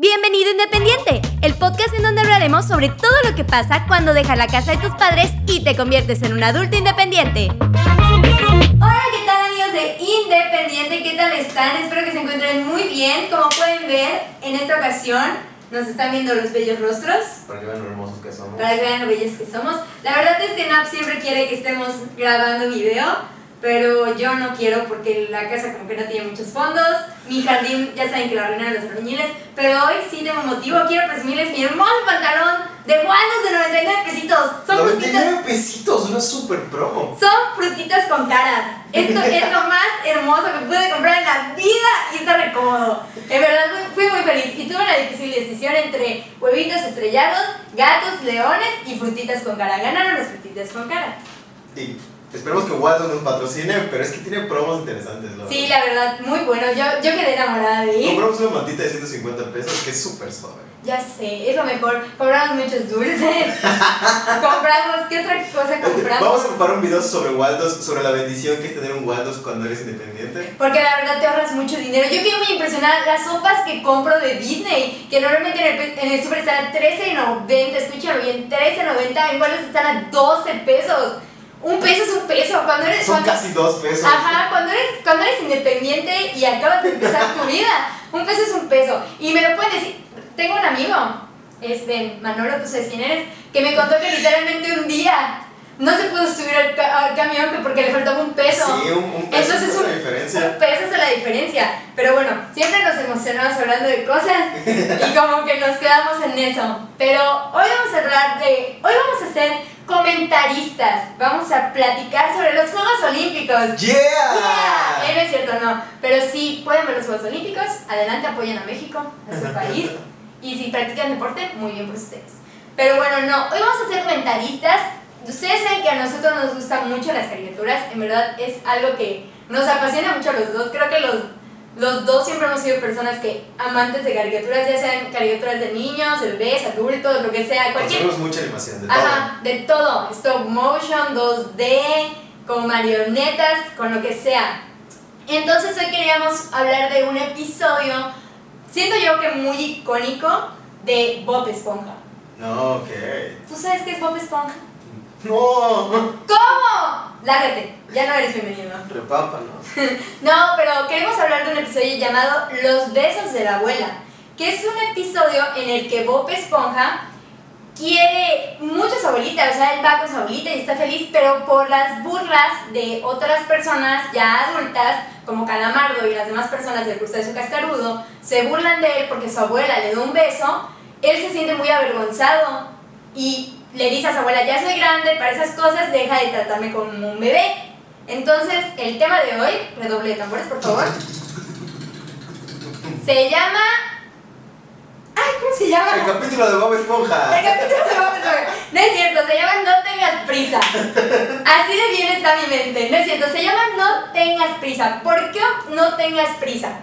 Bienvenido Independiente, el podcast en donde hablaremos sobre todo lo que pasa cuando dejas la casa de tus padres y te conviertes en un adulto independiente. Hola, ¿qué tal amigos de Independiente? ¿Qué tal están? Espero que se encuentren muy bien. Como pueden ver, en esta ocasión nos están viendo los bellos rostros. Para que vean lo hermosos que somos. Para que vean lo bellos que somos. La verdad es que Nap siempre quiere que estemos grabando video pero yo no quiero porque la casa como que no tiene muchos fondos, mi jardín ya saben que lo arruinaron los albañiles, pero hoy sí tengo motivo, quiero presumirles mi hermoso pantalón de Waldos de 99 pesitos. Son 99 pesitos, una super promo. Son frutitas con caras. Esto es lo más hermoso que pude comprar en la vida y está re cómodo. En verdad fui muy feliz y tuve la difícil decisión entre huevitos estrellados, gatos, leones y frutitas con cara. Ganaron las frutitas con cara. Sí. Esperemos que Waldo nos patrocine, pero es que tiene promos interesantes. ¿no? Sí, la verdad, muy bueno. Yo, yo quedé enamorada de él. Compramos una mantita de 150 pesos que es súper suave. Ya sé, es lo mejor. Compramos muchos dulces. compramos, ¿qué otra cosa compramos? Vamos a preparar un video sobre Waldos, sobre la bendición que es tener un Waldos cuando eres independiente. Porque la verdad te ahorras mucho dinero. Yo quedé muy impresionada. Las sopas que compro de Disney, que normalmente en el, en el super están a $13.90, escúchalo bien, $13.90, en Waldos están a 12 pesos. Un peso es un peso. Cuando eres, Son casi dos pesos. Ajá, cuando eres, cuando eres independiente y acabas de empezar tu vida, un peso es un peso. Y me lo pueden decir. Tengo un amigo, este, Manolo, tú sabes quién eres, que me contó que literalmente un día no se pudo subir al, camión porque le faltaba un peso. Sí, un, peso es la diferencia. Un peso es la diferencia. Pero bueno, siempre nos emocionamos hablando de cosas y como que nos quedamos en eso. Pero hoy vamos a hablar de. Hoy vamos a hacer comentaristas. Vamos a platicar sobre los Juegos Olímpicos. ¡Yeah! yeah. no es cierto, no. Pero si pueden ver los Juegos Olímpicos, adelante apoyen a México, a su país. Y si practican deporte, muy bien por ustedes. Pero bueno, no. Hoy vamos a ser comentaristas. Ustedes saben que a nosotros nos gustan mucho las caricaturas. En verdad es algo que nos apasiona mucho a los dos. Creo que los los dos siempre hemos sido personas que amantes de caricaturas, ya sean caricaturas de niños, bebés, adultos, lo que sea. Cualquier... Mucha animación, de Ajá, todo. de todo. Stop motion, 2D, con marionetas, con lo que sea. Entonces hoy queríamos hablar de un episodio, siento yo que muy icónico, de Bob Esponja. No, ok. ¿Tú sabes qué es Bob Esponja? No. ¿Cómo? Lárgate, ya no eres bienvenido. Repámpanos. no, pero queremos hablar de un episodio llamado Los besos de la abuela, que es un episodio en el que Bob Esponja quiere mucho a su abuelita, o sea, él va con su abuelita y está feliz, pero por las burlas de otras personas ya adultas, como Calamardo y las demás personas del su Cascarudo, se burlan de él porque su abuela le da un beso, él se siente muy avergonzado y le dice a su abuela, ya soy grande para esas cosas, deja de tratarme como un bebé. Entonces, el tema de hoy, redoble de tambores, por favor, se llama... Ay, ¿cómo se llama? El capítulo de Bob Esponja. El capítulo de Bob Esponja. No es cierto, se llama No tengas prisa. Así de bien está mi mente. No es cierto, se llama No tengas prisa. ¿Por qué no tengas prisa?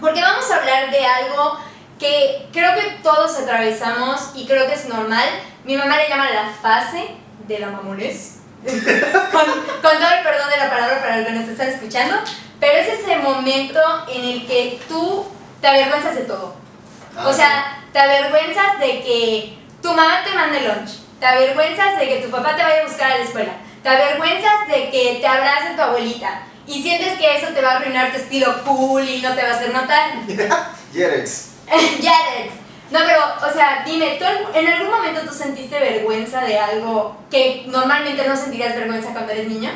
Porque vamos a hablar de algo que creo que todos atravesamos y creo que es normal. Mi mamá le llama la fase de la mamonés. con, con, todo el perdón de la palabra para los que nos están escuchando, pero es ese momento en el que tú te avergüenzas de todo. o ah, sea, te avergüenzas de que tu mamá te mande lunch, te avergüenzas de que tu papá te vaya a buscar a la escuela, te avergüenzas de que te abrace tu abuelita y sientes que eso te va a arruinar tu estilo cool y no te va a hacer notar. Yerex. Yadex. No, pero, o sea, dime, ¿tú en algún momento tú sentiste vergüenza de algo que normalmente no sentirías vergüenza cuando eres niño?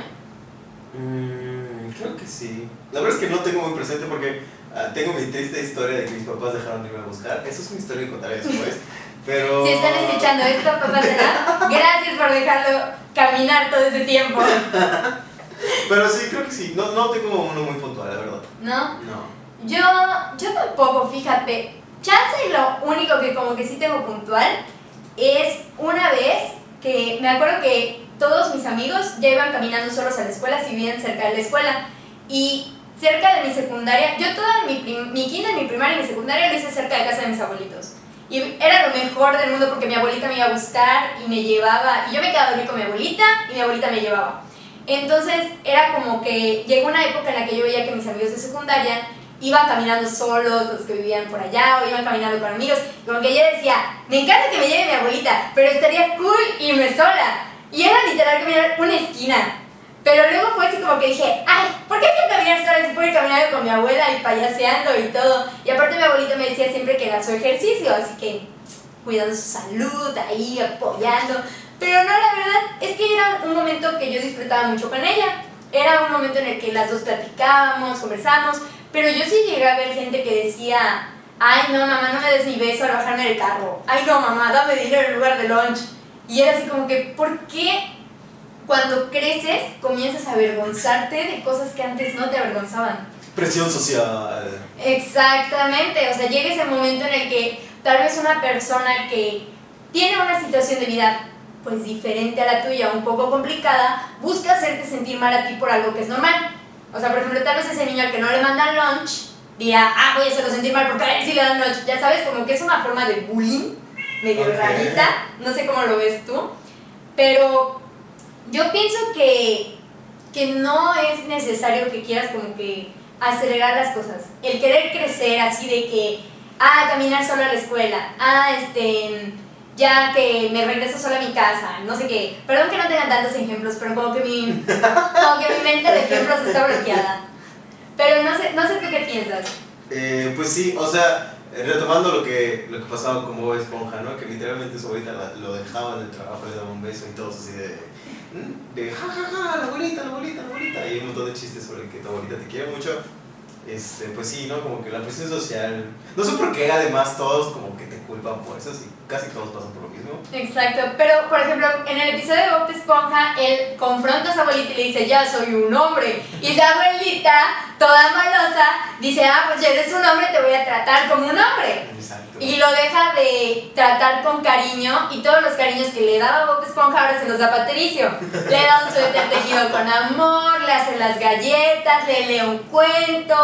Mm, creo que sí. La verdad es que no tengo muy presente porque ah, tengo mi triste historia de que mis papás dejaron de irme a buscar. Eso es una historia que contaré después. Pero... Si están escuchando esto, papás de nada, gracias por dejarlo caminar todo ese tiempo. Pero sí, creo que sí. No, no tengo uno muy puntual, la verdad. ¿No? No. Yo, yo tampoco, fíjate. Chance lo único que como que sí tengo puntual es una vez que me acuerdo que todos mis amigos ya iban caminando solos a la escuela si vivían cerca de la escuela. Y cerca de mi secundaria, yo toda mi, mi kinder, mi primaria y mi secundaria lo hice cerca de casa de mis abuelitos. Y era lo mejor del mundo porque mi abuelita me iba a buscar y me llevaba, y yo me quedaba a dormir con mi abuelita y mi abuelita me llevaba. Entonces era como que llegó una época en la que yo veía que mis amigos de secundaria iban caminando solos los que vivían por allá o iban caminando con amigos. Como que ella decía, me encanta que me lleve mi abuelita, pero estaría cool irme sola. Y era literal caminar una esquina. Pero luego fue así como que dije, ay, ¿por qué hay que caminar sola si puedo ir caminando con mi abuela y payaseando y todo? Y aparte mi abuelita me decía siempre que era su ejercicio, así que cuidando su salud, ahí apoyando. Pero no, la verdad es que era un momento que yo disfrutaba mucho con ella. Era un momento en el que las dos platicábamos, conversábamos, pero yo sí llegué a ver gente que decía, ay no mamá, no me des ni beso al bajarme del carro. Ay no mamá, dame dinero en lugar de lunch. Y era así como que, ¿por qué cuando creces comienzas a avergonzarte de cosas que antes no te avergonzaban? Presión social. Exactamente, o sea, llega ese momento en el que tal vez una persona que tiene una situación de vida pues diferente a la tuya, un poco complicada, busca hacerte sentir mal a ti por algo que es normal. O sea, por ejemplo, tal vez ese niño al que no le mandan lunch dirá, ah, voy a hacerlo sentir mal porque a él sí le dan lunch. Ya sabes, como que es una forma de bullying medio rarita, no sé cómo lo ves tú, pero yo pienso que, que no es necesario que quieras como que acelerar las cosas. El querer crecer así de que, ah, caminar solo a la escuela, ah, este, ya que me regreso solo a mi casa, no sé qué. Perdón que no tengan tantos ejemplos, pero como que mi, como que mi mente de ejemplos está bloqueada. Pero no sé, no sé tú qué piensas. Eh, pues sí, o sea, retomando lo que, lo que pasaba con Bob Esponja, ¿no? Que literalmente su abuelita lo dejaba en el trabajo, le daba un beso y todos así de, de ja, ja, ja, la abuelita, la abuelita, la abuelita. Y un montón de chistes sobre que tu abuelita te quiere mucho. Este, pues sí, ¿no? Como que la presión social. No sé por qué, además, todos como que te culpan por eso, sí, casi todos pasan por lo mismo. Exacto, pero por ejemplo, en el episodio de Bob Esponja, él confronta a su abuelita y le dice, ya soy un hombre. Y su abuelita, toda malosa, dice, ah, pues ya eres un hombre, te voy a tratar como un hombre. Exacto. Y lo deja de tratar con cariño y todos los cariños que le daba Bob Esponja ahora se los da Patricio. Le da un suéter tejido con amor, le hace las galletas, le lee un cuento,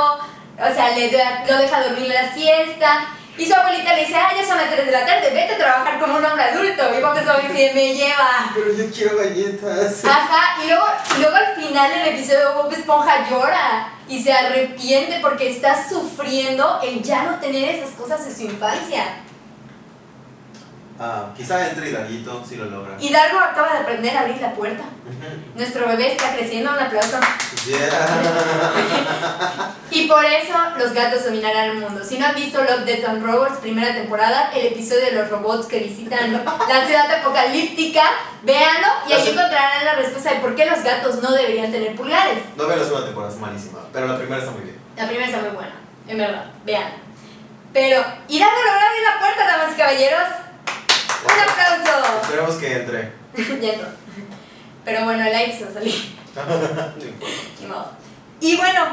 o sea, le da- lo deja dormir la siesta. Y su abuelita le dice, ah, ya son las 3 de la tarde, vete a trabajar como un hombre adulto. Y Bob Esponja dice, me lleva. Pero yo quiero galletas. Ajá, y luego, y luego al final del episodio Bob Esponja llora y se arrepiente porque está sufriendo el ya no tener esas cosas de su infancia. Ah, quizá entre Hidalguito si lo logra. Y Dargo acaba de aprender a abrir la puerta. Nuestro bebé está creciendo, un aplauso. Yeah. Y por eso los gatos dominarán el mundo. Si no han visto Love, Death and Robots, primera temporada, el episodio de los robots que visitan la ciudad apocalíptica, véanlo y ahí encontrarán la respuesta de por qué los gatos no deberían tener pulgares. No veo la segunda temporada, es malísima. Pero la primera está muy bien. La primera está muy buena, en verdad, vean. Pero, ¿y Dargo logró abrir la puerta, damas y caballeros? ¡Un aplauso! Esperemos que entre. ya no. Pero bueno, el aire se va a salir. Y bueno,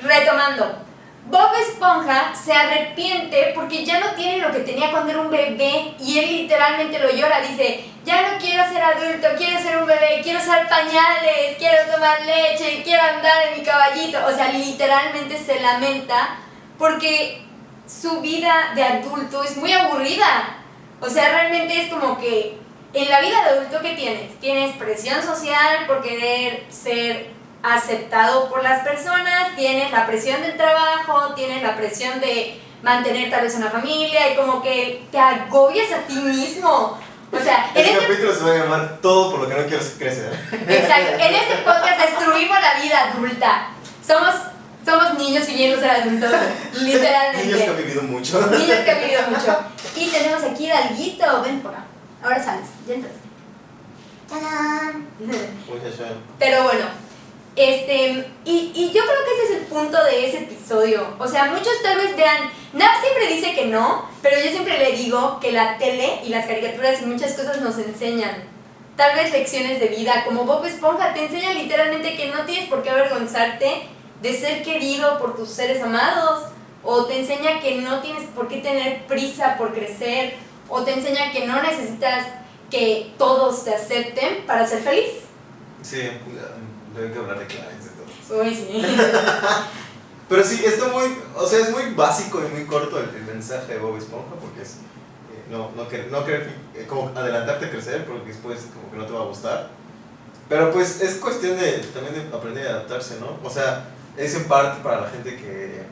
retomando. Bob Esponja se arrepiente porque ya no tiene lo que tenía cuando era un bebé y él literalmente lo llora. Dice, ya no quiero ser adulto, quiero ser un bebé, quiero usar pañales, quiero tomar leche, quiero andar en mi caballito. O sea, literalmente se lamenta porque su vida de adulto es muy aburrida. O sea, realmente es como que en la vida de adulto que tienes, tienes presión social por querer ser aceptado por las personas, tienes la presión del trabajo, tienes la presión de mantener tal vez una familia y como que te agobias a ti mismo. O sea, en Este este, capítulo se va a llamar Todo por lo que no quiero crecer. exacto, en este podcast destruimos la vida adulta. Somos, somos niños fingiendo ser adultos, literalmente. Niños que han vivido mucho. Niños que han vivido mucho. Y tenemos aquí a Alguito. Ven por acá. Ahora sales. Ya entraste. ¡Tadán! Pero bueno, este, y, y yo creo que ese es el punto de ese episodio. O sea, muchos tal vez vean, Nav siempre dice que no, pero yo siempre le digo que la tele y las caricaturas y muchas cosas nos enseñan. Tal vez lecciones de vida, como Bob Esponja, te enseña literalmente que no tienes por qué avergonzarte de ser querido por tus seres amados, o te enseña que no tienes por qué tener prisa por crecer, o te enseña que no necesitas que todos te acepten para ser feliz. Sí, deben que hablar de Clarence entonces. Uy, sí. Pero sí, esto muy, o sea, es muy básico y muy corto el, el mensaje de Bob Esponja porque es eh, no, no, querer, no eh, como adelantarte a crecer porque después como que no te va a gustar. Pero pues es cuestión de también de aprender a adaptarse, ¿no? O sea, es en parte para la gente que,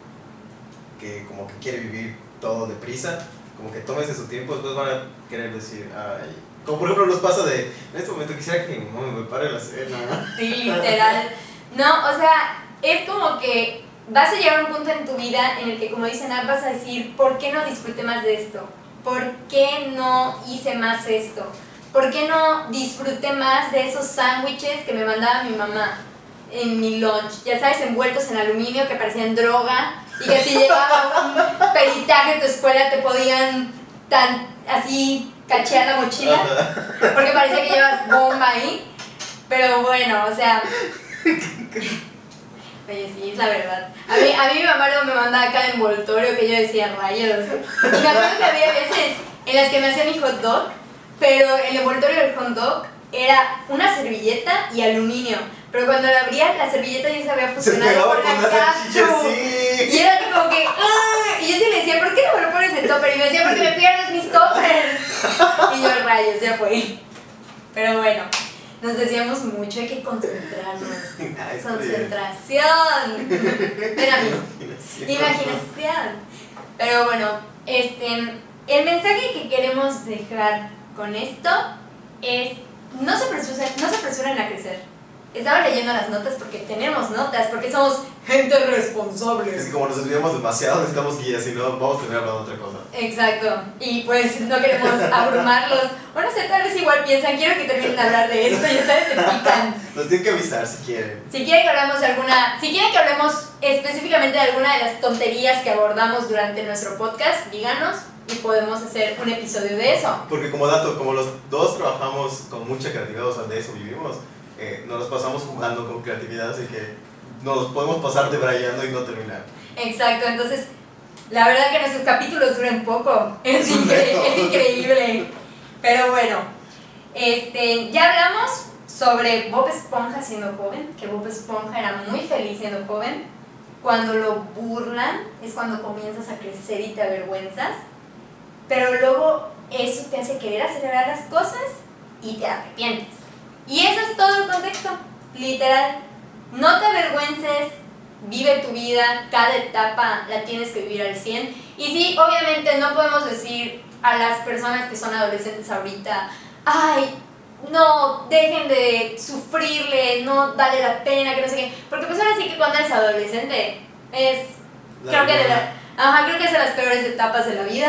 que como que quiere vivir todo deprisa, como que tómese su tiempo, después van a querer decir, ay, como por ejemplo nos pasa de, en este momento quisiera que mi mamá me prepare la cena. Sí, literal. No, o sea, es como que vas a llegar a un punto en tu vida en el que, como dicen, vas a decir, ¿por qué no disfruté más de esto? ¿Por qué no hice más esto? ¿Por qué no disfruté más de esos sándwiches que me mandaba mi mamá en mi lunch? Ya sabes, envueltos en aluminio que parecían droga y que si llegaba un peritaje en tu escuela te podían tan así cachear la mochila porque parecía que llevas bomba ahí. Pero bueno, o sea. Oye, sí, es la verdad. A mí, a mí mi mamá luego me mandaba cada envoltorio que yo decía rayos. Y me acuerdo que había veces en las que me hacía mi hot dog, pero el envoltorio del hot dog era una servilleta y aluminio. Pero cuando la abría, la servilleta ya se había Se fusionado por con la la salchicha, capsu. sí. Y era como que, ¡ah! Y yo sí le decía, ¿por qué no me lo pones en topper? Y me decía, porque me pierdes mis toppers. Y yo, rayos, ya fue. Pero bueno, nos decíamos mucho, hay que concentrarnos. Concentración. Ven a mí. bien. Imaginación. Pero bueno, este, el mensaje que queremos dejar con esto es no se apresuren, no se apresuren a crecer. Estaba leyendo las notas porque tenemos notas, porque somos gente responsable. Es que como nos desviamos demasiado, necesitamos guías, si no, vamos a terminar hablando otra cosa. Exacto. Y pues no queremos abrumarlos. Bueno, sé, tal vez igual piensan, quiero que terminen de hablar de esto, ya sabes, se pican. Nos tienen que avisar si quieren. Si quieren que hablemos de alguna, si quieren que hablemos específicamente de alguna de las tonterías que abordamos durante nuestro podcast, díganos y podemos hacer un episodio de eso. Porque como dato, como los dos trabajamos con mucha creatividad, o sea, de eso vivimos, eh, nos los pasamos jugando con creatividad, así que nos los podemos pasar debrayando y no terminar. Exacto, entonces la verdad que nuestros capítulos duran poco. Es, Es un incre- reto. es increíble. Pero bueno, este, ya hablamos sobre Bob Esponja siendo joven, que Bob Esponja era muy feliz siendo joven. Cuando lo burlan es cuando comienzas a crecer y te avergüenzas. Pero luego eso te hace querer acelerar las cosas y te arrepientes. Y eso es todo el contexto, literal. No te avergüences, vive tu vida, cada etapa la tienes que vivir al 100. Y sí, obviamente no podemos decir a las personas que son adolescentes ahorita, ay, no, dejen de sufrirle, no vale la pena, que no sé qué. Porque pues ahora sí que cuando eres adolescente es, La creo que de la, ajá, creo que es de las peores etapas de la vida.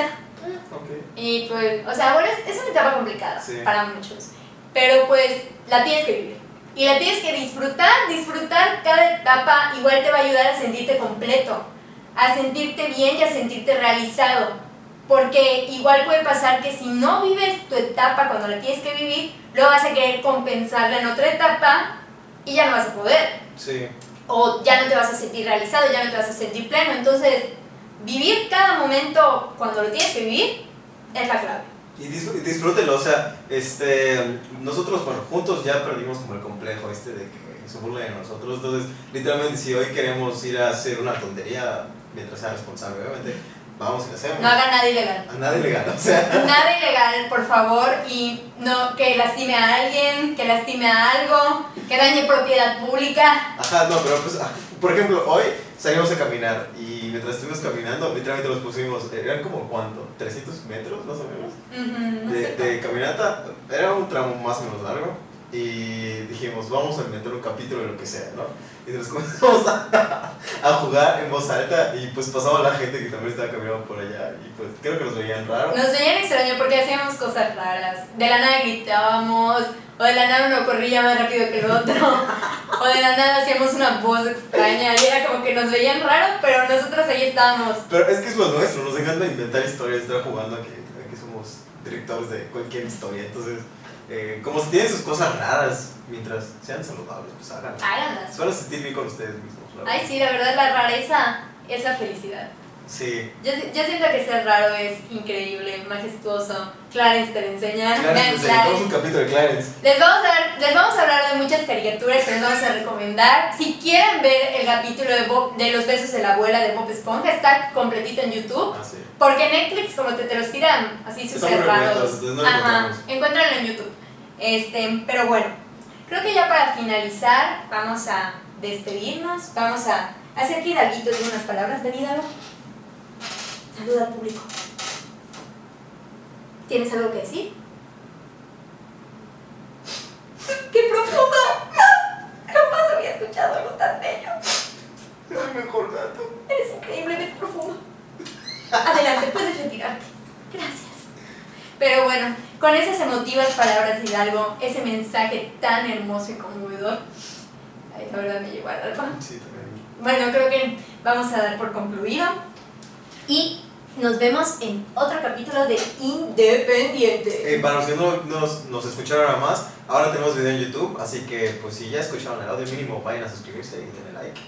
Ok. Y pues, o sea, bueno, es, es una etapa complicada Sí. para muchos. Pero pues la tienes que vivir. Y la tienes que disfrutar, disfrutar cada etapa igual te va a ayudar a sentirte completo, a sentirte bien y a sentirte realizado. Porque igual puede pasar que si no vives tu etapa cuando la tienes que vivir, luego vas a querer compensarla en otra etapa y ya no vas a poder Sí. o ya no te vas a sentir realizado, ya no te vas a sentir pleno. Entonces, vivir cada momento cuando lo tienes que vivir es la clave. Y dis- y disfrútenlo, o sea, este, nosotros, bueno, juntos ya perdimos como el complejo este de que se burla de nosotros, entonces, literalmente, si hoy queremos ir a hacer una tontería, mientras sea responsable, obviamente, vamos y lo hacemos. No hagan nada ilegal. A nada ilegal, o sea, Nada ilegal, por favor, y no que lastime a alguien, que lastime a algo, que dañe propiedad pública. ajá, no, pero pues, ah, por ejemplo, hoy salimos a caminar y mientras estuvimos caminando, literalmente nos pusimos, eran como, ¿cuánto? ¿300 metros, más o menos? No de, de caminata, era un tramo más o menos largo y dijimos, vamos a inventar un capítulo de lo que sea, ¿no? Y nos comenzamos a, a jugar en voz alta y pues pasaba la gente que también estaba caminando por allá y pues creo que nos veían raro. Nos veían extraño porque hacíamos cosas raras. De la nada gritábamos, o de la nada uno corría más rápido que el otro, o de la nada hacíamos una voz extraña y era como que nos veían raro, pero nosotros ahí estábamos. Pero es que es lo nuestro, nos encanta inventar historias, estar jugando a que, a que somos directores de cualquier historia, entonces eh, como si tienen sus cosas raras, mientras sean saludables, pues. Háganlas. Van a sentir bien con ustedes mismos. Ay, sí, la verdad, la rareza es la felicidad. Sí. Yo, yo siento que ser raro es increíble, majestuoso. Clarence te lo enseña. Clarence, Clarence. un capítulo de Clarence. Les vamos, a les vamos a hablar de muchas caricaturas que les vamos a recomendar. Si quieren ver el capítulo de, Bob- de Los besos de la abuela de Bob Esponja, está completito en YouTube. Ah, sí. Porque Netflix, como te, te los tiran así súper raros. no Ajá, encuéntranlo en YouTube. Este, pero bueno, creo que ya para finalizar, vamos a despedirnos. Vamos a hacer que Hidalguito diga unas palabras de vida. Saluda al público. ¿Tienes algo que decir? ¡Qué profunda! Jamás había escuchado algo tan bello. El mejor gato. Eres increíblemente profunda. Adelante, puedes retirarte. Gracias. Pero bueno, con esas emotivas palabras de Hidalgo, ese mensaje tan hermoso y conmovedor, ay, la verdad me llegó al alma. Sí, también. Bueno, creo que vamos a dar por concluido. Y nos vemos en otro capítulo de Independiente. Eh, para los que no nos, nos escucharon ahora más, ahora tenemos video en YouTube, así que pues si ya escucharon el audio mínimo, vayan a suscribirse y denle like.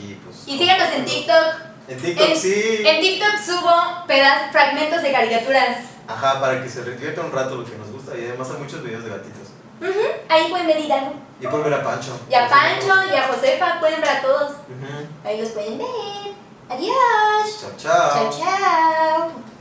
Y pues... Y síganos en TikTok. En TikTok, En- sí. En TikTok subo pedazos, fragmentos de caricaturas. Ajá, para que se divierta un rato lo que nos gusta y además hay muchos videos de gatitos. Ujú, Ahí pueden ver Hidalgo. Y por ver a Pancho. Y a Pancho y a Josefa, pueden ver a todos. Ujú. Ahí los pueden ver. Adiós. Chao, chao. Chao, chao.